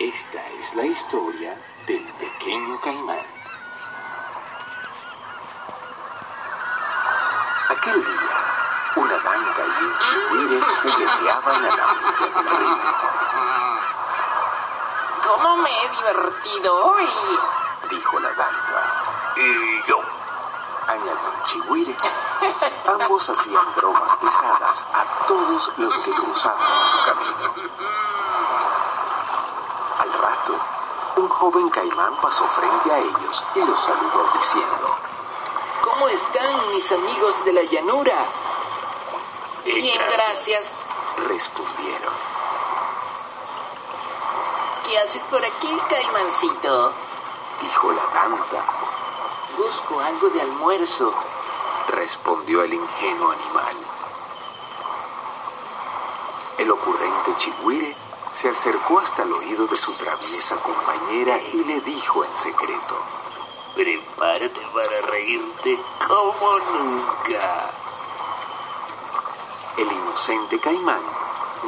Esta es la historia del pequeño caimán. Aquel día, una danta y un chihuire jugueteaban a la orilla del río. ¿Cómo me he divertido hoy? Dijo la danta. Y yo, añadió el chihuire. Ambos hacían bromas pesadas a todos los que cruzaban su camino. Al rato, un joven caimán pasó frente a ellos y los saludó diciendo, ¿Cómo están mis amigos de la llanura? Bien, gracias. respondieron. ¿Qué haces por aquí, caimancito? Dijo la danta, Busco algo de almuerzo. respondió el ingenuo animal. El ocurrente chihuire se acercó hasta el oído de su traviesa compañera y le dijo en secreto, Prepárate para reírte como nunca. El inocente caimán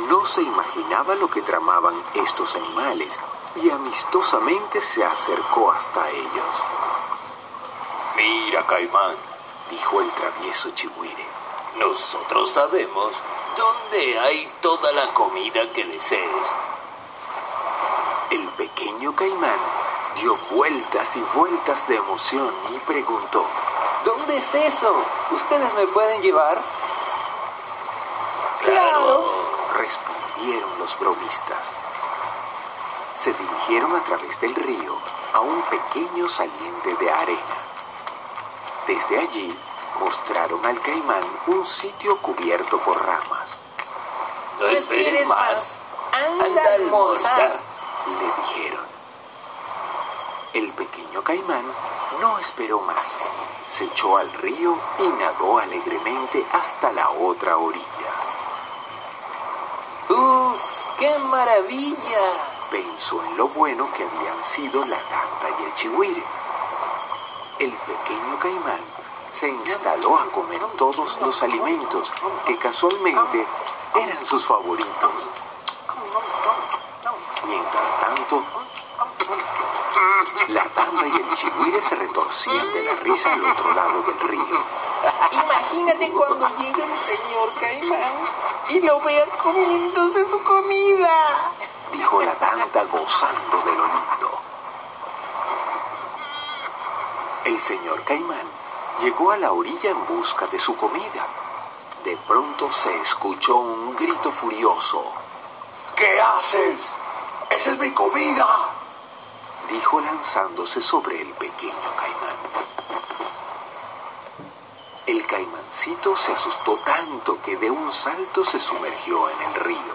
no se imaginaba lo que tramaban estos animales y amistosamente se acercó hasta ellos. Mira, Caimán, Dijo el travieso chihuire. nosotros sabemos dónde hay toda la comida que desees. El pequeño caimán dio vueltas y vueltas de emoción y preguntó, ¿Dónde es eso? ¿Ustedes me pueden llevar? Claro. respondieron los bromistas. Se dirigieron a través del río a un pequeño saliente de arena. Desde allí mostraron al caimán un sitio cubierto por ramas. No esperes más. Anda, a almorzar. le dijeron. El pequeño caimán no esperó más. Se echó al río y nadó alegremente hasta la otra orilla. ¡Uf! ¡Qué maravilla! Pensó en lo bueno que habían sido la ganta y el chihuire. El pequeño caimán se instaló a comer todos los alimentos que casualmente eran sus favoritos. Mientras tanto, la dama y el chihuire se retorcían de la risa al otro lado del río. Imagínate cuando llegue el señor Caimán y lo vea comiéndose su comida. dijo la danta gozando de lo lindo. El señor Caimán llegó a la orilla en busca de su comida. De pronto se escuchó un grito furioso. ¿Qué haces? ¡Esa es mi comida! dijo lanzándose sobre el pequeño caimán. El caimancito se asustó tanto que de un salto se sumergió en el río.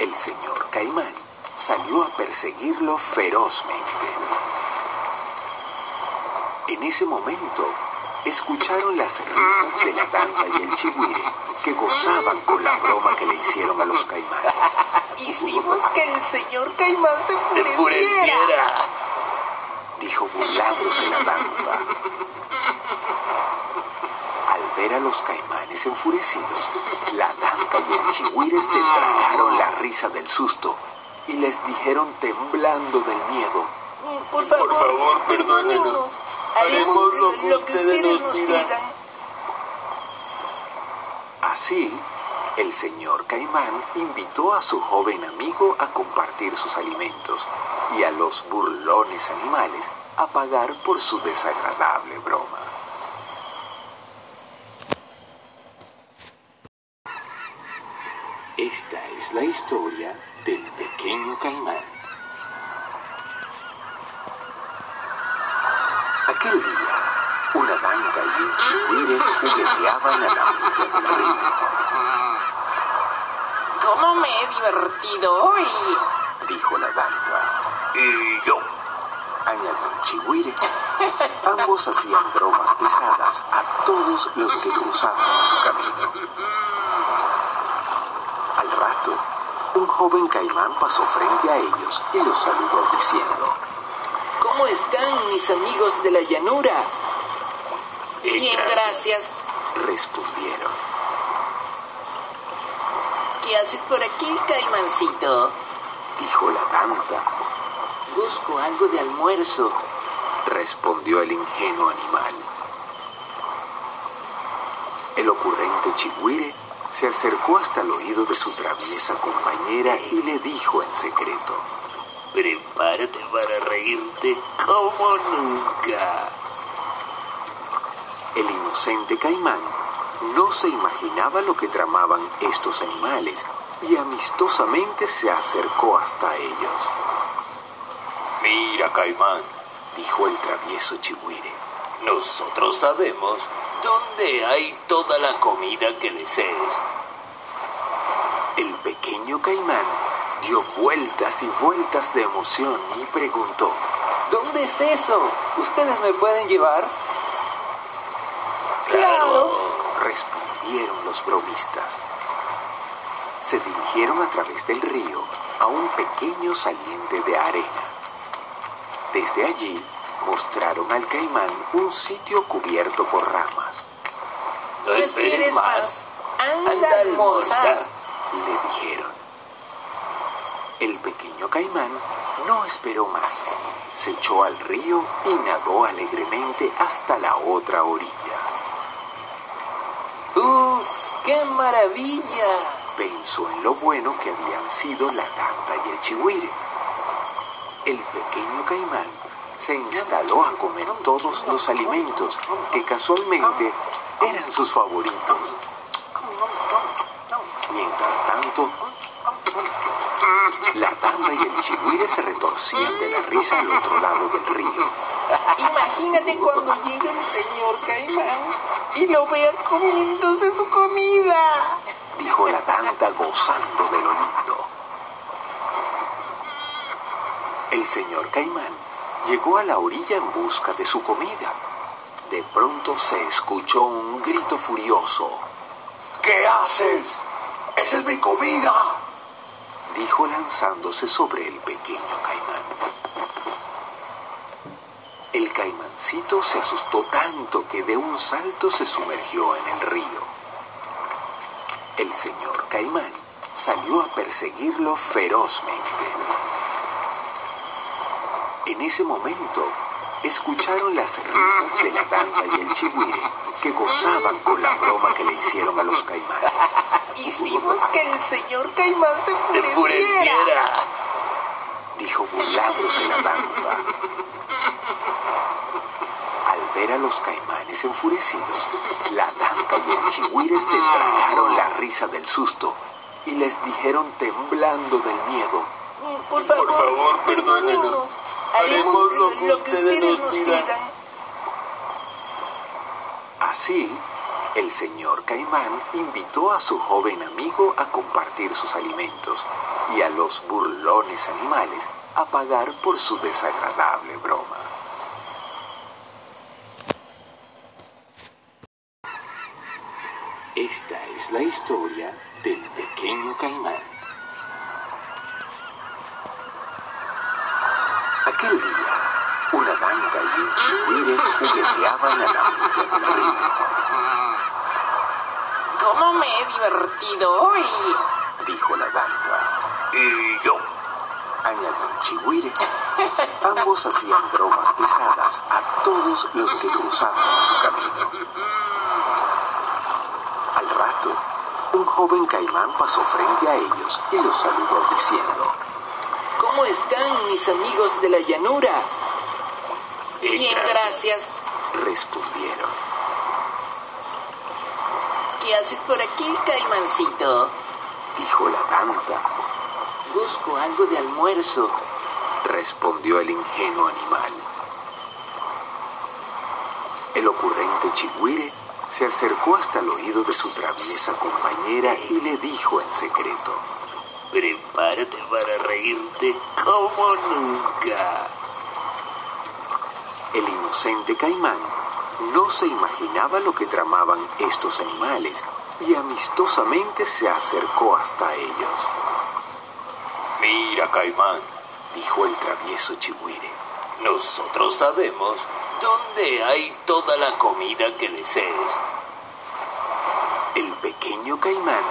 El señor caimán salió a perseguirlo ferozmente. En ese momento, escucharon las risas de la danta y el chihuire que gozaban con la broma que le hicieron a los caimanes. Hicimos que el señor Caimán se ¡Te enfureciera. enfureciera! dijo burlándose la danta. Al ver a los caimanes enfurecidos, la danta y el chihuire se tragaron la risa del susto y les dijeron temblando del miedo. Por favor, Por favor, perdónenos. Haremos lo que ustedes nos pidan. Así, el señor Caimán invitó a su joven amigo a compartir sus alimentos y a los burlones animales a pagar por su desagradable broma. Esta es la historia del pequeño Caimán. Aquel día, una danta y un chihuire jugueteaban a la orilla del río. ¿Cómo me he divertido hoy? dijo la danta, Y yo, añadió el chihuire. Ambos hacían bromas pesadas a todos los que cruzaban su camino. Al rato, un joven caimán pasó frente a ellos y los saludó diciendo, ¿Cómo están mis amigos de la llanura? Bien, gracias. respondieron. ¿Qué haces por aquí, caimancito? dijo la tanta. Busco algo de almuerzo, respondió el ingenuo animal. El ocurrente chigüire se acercó hasta el oído de su traviesa compañera y le dijo en secreto. Prepárate para reírte como nunca. El inocente caimán no se imaginaba lo que tramaban estos animales y amistosamente se acercó hasta ellos. Mira, caimán, dijo el travieso chigüire. Nosotros sabemos dónde hay toda la comida que desees. El pequeño caimán dio vueltas y vueltas de emoción y preguntó, ¿Dónde es eso? ¿Ustedes me pueden llevar? Claro, respondieron los bromistas. Se dirigieron a través del río a un pequeño saliente de arena. Desde allí mostraron al caimán un sitio cubierto por ramas. No esperes más. Anda a almorzar. Le dijeron. El pequeño caimán no esperó más. Se echó al río y nadó alegremente hasta la otra orilla. ¡Uf! ¡Qué maravilla! Pensó en lo bueno que habían sido la gata y el chihuire. El pequeño caimán se instaló a comer todos los alimentos que casualmente eran sus favoritos. Mientras tanto, y el chihuire se retorcían de la risa al otro lado del río. Imagínate cuando llegue el señor Caimán y lo vea comiéndose su comida. Dijo la tanta gozando de lo lindo. El señor Caimán llegó a la orilla en busca de su comida. De pronto se escuchó un grito furioso. ¿Qué haces? ¡Esa es mi comida! Dijo lanzándose sobre el pequeño caimán. El caimancito se asustó tanto que de un salto se sumergió en el río. El señor caimán salió a perseguirlo ferozmente. En ese momento, escucharon las risas de la gata y el chihuire que gozaban con la broma que le hicieron a los caimanes. Hicimos que el señor Caimán se ¡Te enfureciera. Dijo burlándose la gata. Al ver a los caimanes enfurecidos, la gata y el chihuire se tragaron la risa del susto y les dijeron temblando del miedo. Por favor, Por favor, perdónenos. Haremos lo que ustedes nos digan. Así, el señor Caimán invitó a su joven amigo a compartir sus alimentos y a los burlones animales a pagar por su desagradable broma. Esta es la historia del pequeño Caimán. Aquel día, una ganta y un chihuire jugueteaban a la orilla del río. ¿Cómo me he divertido hoy? dijo la ganta. Y yo. Añadió chihuire. Ambos hacían bromas pesadas a todos los que cruzaban su camino. Al rato, un joven caimán pasó frente a ellos y los saludó diciendo, ¿Cómo están mis amigos de la llanura? Bien, gracias. respondieron. ¿Qué haces por aquí, Caimancito? Dijo la ganta, Busco algo de almuerzo. respondió el ingenuo animal. El ocurrente chihuire se acercó hasta el oído de su traviesa compañera y le dijo en secreto, Prepárate para reírte como nunca. El inocente caimán no se imaginaba lo que tramaban estos animales y amistosamente se acercó hasta ellos. Mira, Caimán, Dijo el travieso chihuire. nosotros sabemos dónde hay toda la comida que desees. El pequeño caimán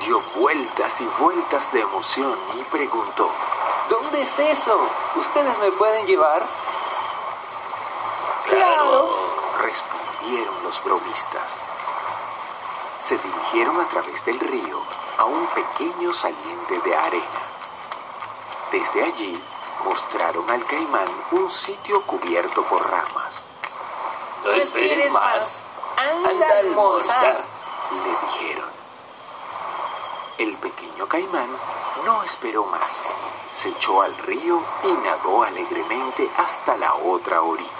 dio vueltas y vueltas de emoción y preguntó, ¿Dónde es eso? ¿Ustedes me pueden llevar? Claro. Los bromistas. Se dirigieron a través del río a un pequeño saliente de arena. Desde allí mostraron al caimán un sitio cubierto por ramas. No esperes más. Anda, Anda, a almorzar. almorzar. le dijeron. El pequeño caimán no esperó más. Se echó al río y nadó alegremente hasta la otra orilla.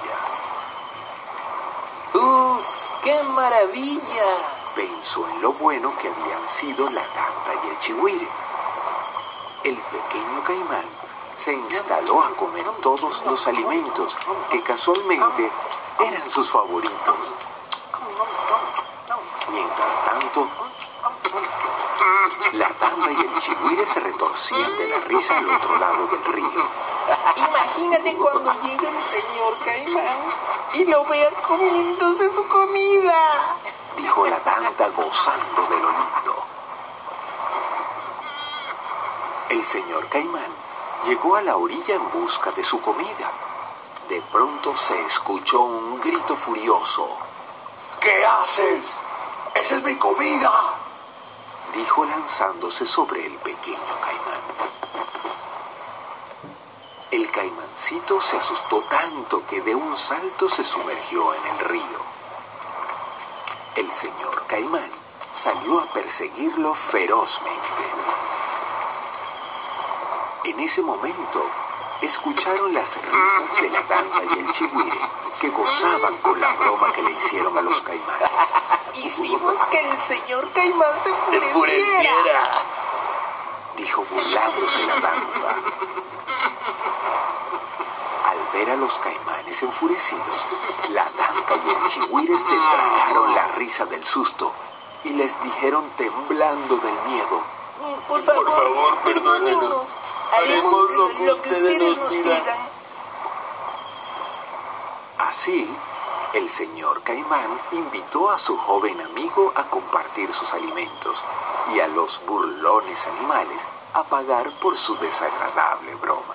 ¡Uf! ¡Qué maravilla! Pensó en lo bueno que habían sido la ganta y el chihuire. El pequeño caimán se instaló a comer todos los alimentos que casualmente eran sus favoritos. Mientras tanto, la gamba y el chihuire se retorcían de la risa al otro lado del río. Imagínate cuando llegue el señor Caimán y lo vea comiéndose su comida. dijo la danta gozando de lo lindo. El señor Caimán llegó a la orilla en busca de su comida. De pronto se escuchó un grito furioso. ¿Qué haces? ¡Esa es mi comida! dijo lanzándose sobre el pequeño caimán. El caimancito se asustó tanto que de un salto se sumergió en el río. El señor caimán salió a perseguirlo ferozmente. En ese momento escucharon las risas de la gamba y el chihuire que gozaban con la broma que le hicieron a los caimanes. Hicimos que el señor Caimán se ¡Te enfureciera. dijo burlándose la danta. Ver a los caimanes enfurecidos, la danta y el chihuire se tragaron la risa del susto y les dijeron temblando del miedo. Por favor, Por favor, perdónenos. Haremos lo, lo que ustedes nos digan. Así, el señor Caimán invitó a su joven amigo a compartir sus alimentos y a los burlones animales a pagar por su desagradable broma.